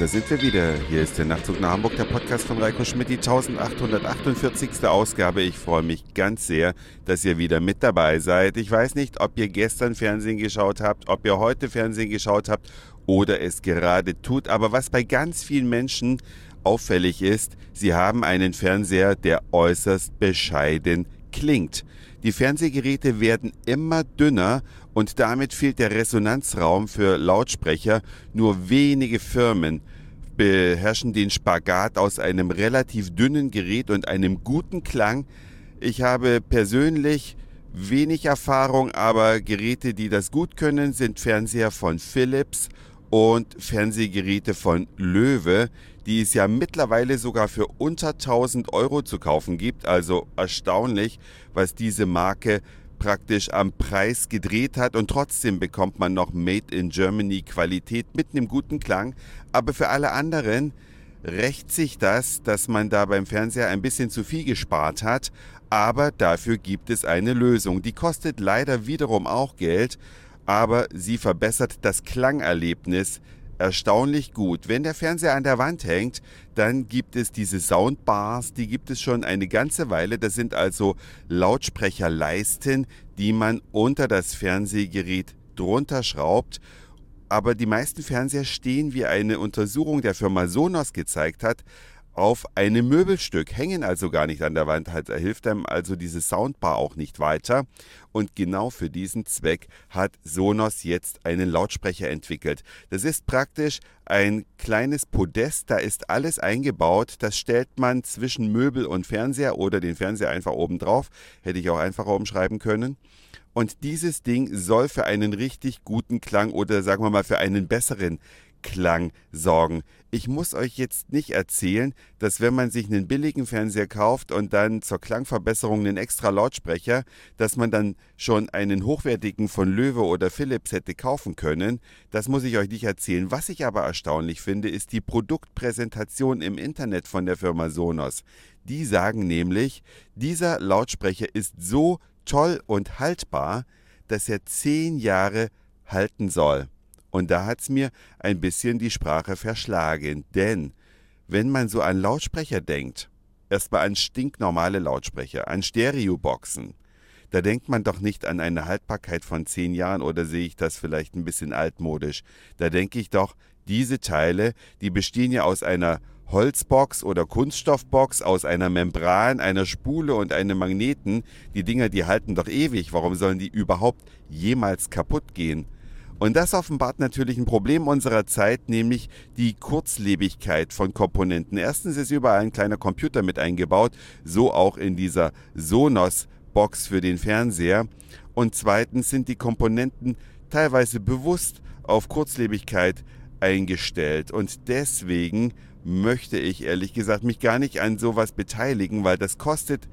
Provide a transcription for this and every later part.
da sind wir wieder. Hier ist der Nachtzug nach Hamburg, der Podcast von Reiko Schmidt, die 1848. Ausgabe. Ich freue mich ganz sehr, dass ihr wieder mit dabei seid. Ich weiß nicht, ob ihr gestern Fernsehen geschaut habt, ob ihr heute Fernsehen geschaut habt oder es gerade tut, aber was bei ganz vielen Menschen auffällig ist, sie haben einen Fernseher, der äußerst bescheiden klingt. Die Fernsehgeräte werden immer dünner und damit fehlt der Resonanzraum für Lautsprecher. Nur wenige Firmen beherrschen den Spagat aus einem relativ dünnen Gerät und einem guten Klang. Ich habe persönlich wenig Erfahrung, aber Geräte, die das gut können, sind Fernseher von Philips und Fernsehgeräte von Löwe die es ja mittlerweile sogar für unter 1000 Euro zu kaufen gibt. Also erstaunlich, was diese Marke praktisch am Preis gedreht hat und trotzdem bekommt man noch Made in Germany Qualität mit einem guten Klang. Aber für alle anderen rächt sich das, dass man da beim Fernseher ein bisschen zu viel gespart hat. Aber dafür gibt es eine Lösung. Die kostet leider wiederum auch Geld, aber sie verbessert das Klangerlebnis erstaunlich gut. Wenn der Fernseher an der Wand hängt, dann gibt es diese Soundbars, die gibt es schon eine ganze Weile. Das sind also Lautsprecherleisten, die man unter das Fernsehgerät drunter schraubt. Aber die meisten Fernseher stehen, wie eine Untersuchung der Firma Sonos gezeigt hat, auf einem Möbelstück, hängen also gar nicht an der Wand. Halt, hilft einem also diese Soundbar auch nicht weiter. Und genau für diesen Zweck hat Sonos jetzt einen Lautsprecher entwickelt. Das ist praktisch ein kleines Podest, da ist alles eingebaut. Das stellt man zwischen Möbel und Fernseher oder den Fernseher einfach oben drauf. Hätte ich auch einfacher umschreiben können. Und dieses Ding soll für einen richtig guten Klang oder sagen wir mal für einen besseren Klang sorgen. Ich muss euch jetzt nicht erzählen, dass wenn man sich einen billigen Fernseher kauft und dann zur Klangverbesserung einen extra Lautsprecher, dass man dann schon einen hochwertigen von Löwe oder Philips hätte kaufen können. Das muss ich euch nicht erzählen. Was ich aber erstaunlich finde, ist die Produktpräsentation im Internet von der Firma Sonos. Die sagen nämlich, dieser Lautsprecher ist so toll und haltbar, dass er zehn Jahre halten soll. Und da hat es mir ein bisschen die Sprache verschlagen. Denn wenn man so an Lautsprecher denkt, erstmal an stinknormale Lautsprecher, an Stereoboxen, da denkt man doch nicht an eine Haltbarkeit von zehn Jahren oder sehe ich das vielleicht ein bisschen altmodisch. Da denke ich doch, diese Teile, die bestehen ja aus einer Holzbox oder Kunststoffbox, aus einer Membran, einer Spule und einem Magneten. Die Dinger, die halten doch ewig. Warum sollen die überhaupt jemals kaputt gehen? Und das offenbart natürlich ein Problem unserer Zeit, nämlich die Kurzlebigkeit von Komponenten. Erstens ist überall ein kleiner Computer mit eingebaut, so auch in dieser Sonos-Box für den Fernseher. Und zweitens sind die Komponenten teilweise bewusst auf Kurzlebigkeit eingestellt. Und deswegen möchte ich ehrlich gesagt mich gar nicht an sowas beteiligen, weil das kostet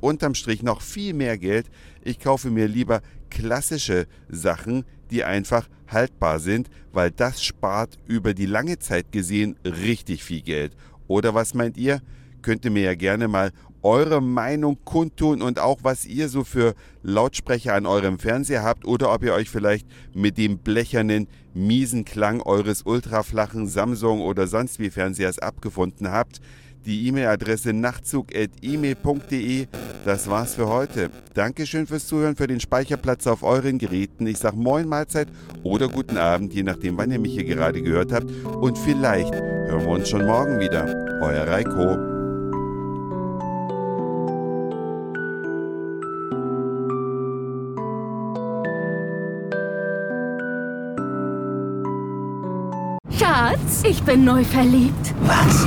unterm Strich noch viel mehr Geld. Ich kaufe mir lieber klassische Sachen, die einfach haltbar sind, weil das spart über die lange Zeit gesehen richtig viel Geld. Oder was meint ihr? Könnt ihr mir ja gerne mal eure Meinung kundtun und auch was ihr so für Lautsprecher an eurem Fernseher habt oder ob ihr euch vielleicht mit dem blechernen, miesen Klang eures ultraflachen Samsung oder sonst wie Fernsehers abgefunden habt die E-Mail-Adresse nachtzug.email.de. Das war's für heute. Dankeschön fürs Zuhören, für den Speicherplatz auf euren Geräten. Ich sag Moin Mahlzeit oder guten Abend, je nachdem, wann ihr mich hier gerade gehört habt. Und vielleicht hören wir uns schon morgen wieder. Euer Reiko. Schatz, ich bin neu verliebt. Was?